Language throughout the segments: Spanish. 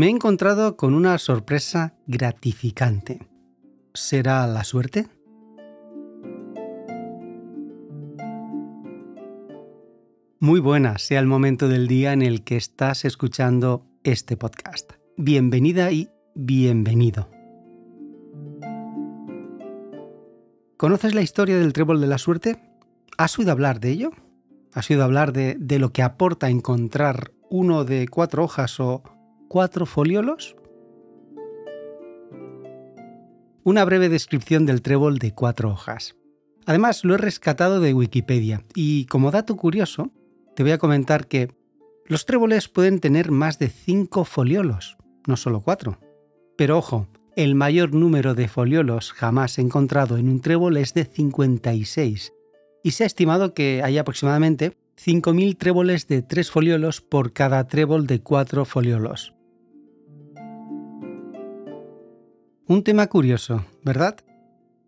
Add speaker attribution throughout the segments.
Speaker 1: me he encontrado con una sorpresa gratificante. ¿Será la suerte? Muy buena sea el momento del día en el que estás escuchando este podcast. Bienvenida y bienvenido. ¿Conoces la historia del trébol de la suerte? ¿Has oído hablar de ello? ¿Has oído hablar de, lo que aporta encontrar uno de cuatro hojas o cuatro foliolos? Una breve descripción del trébol de cuatro hojas. Además, lo he rescatado de Wikipedia y como dato curioso, te voy a comentar que los tréboles pueden tener más de cinco foliolos, no solo cuatro. Pero ojo, el mayor número de foliolos jamás encontrado en un trébol es de 56 y se ha estimado que hay aproximadamente 5.000 tréboles de tres foliolos por cada trébol de cuatro foliolos. Un tema curioso, ¿verdad?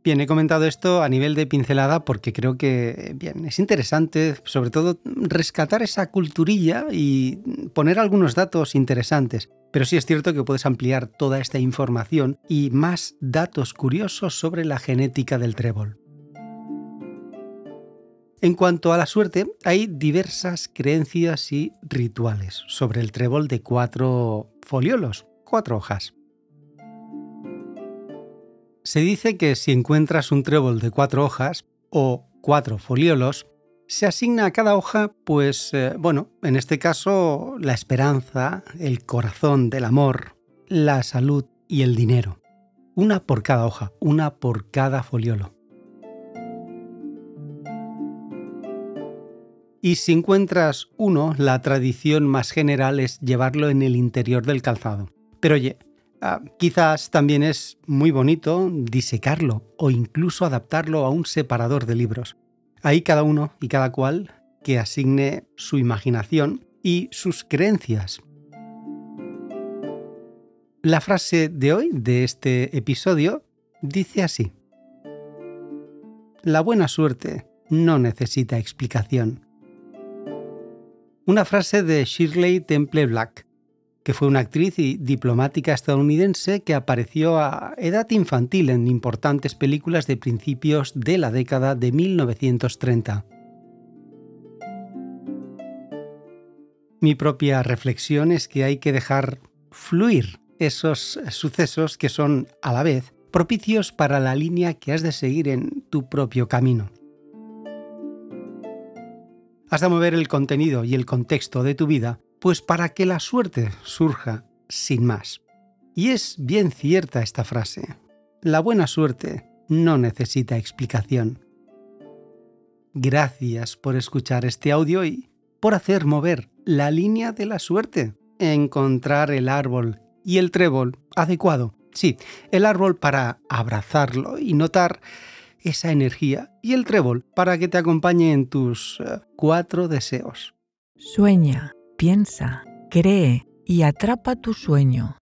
Speaker 1: Bien, he comentado esto a nivel de pincelada porque creo que bien, es interesante, sobre todo, rescatar esa culturilla y poner algunos datos interesantes. Pero sí es cierto que puedes ampliar toda esta información y más datos curiosos sobre la genética del trébol. En cuanto a la suerte, hay diversas creencias y rituales sobre el trébol de cuatro foliolos, cuatro hojas. Se dice que si encuentras un trébol de cuatro hojas o cuatro foliolos, se asigna a cada hoja, pues, eh, bueno, en este caso, la esperanza, el corazón del amor, la salud y el dinero. Una por cada hoja, una por cada foliolo. Y si encuentras uno, la tradición más general es llevarlo en el interior del calzado. Pero oye, Ah, quizás también es muy bonito disecarlo o incluso adaptarlo a un separador de libros. Ahí cada uno y cada cual que asigne su imaginación y sus creencias. La frase de hoy, de este episodio, dice así. La buena suerte no necesita explicación. Una frase de Shirley Temple Black, que fue una actriz y diplomática estadounidense que apareció a edad infantil en importantes películas de principios de la década de 1930. Mi propia reflexión es que hay que dejar fluir esos sucesos que son a la vez propicios para la línea que has de seguir en tu propio camino. Has de mover el contenido y el contexto de tu vida pues para que la suerte surja sin más. Y es bien cierta esta frase. La buena suerte no necesita explicación. Gracias por escuchar este audio y por hacer mover la línea de la suerte, encontrar el árbol y el trébol adecuado. Sí, el árbol para abrazarlo y notar esa energía y el trébol para que te acompañe en tus eh, cuatro deseos.
Speaker 2: Sueña piensa, cree y atrapa tu sueño.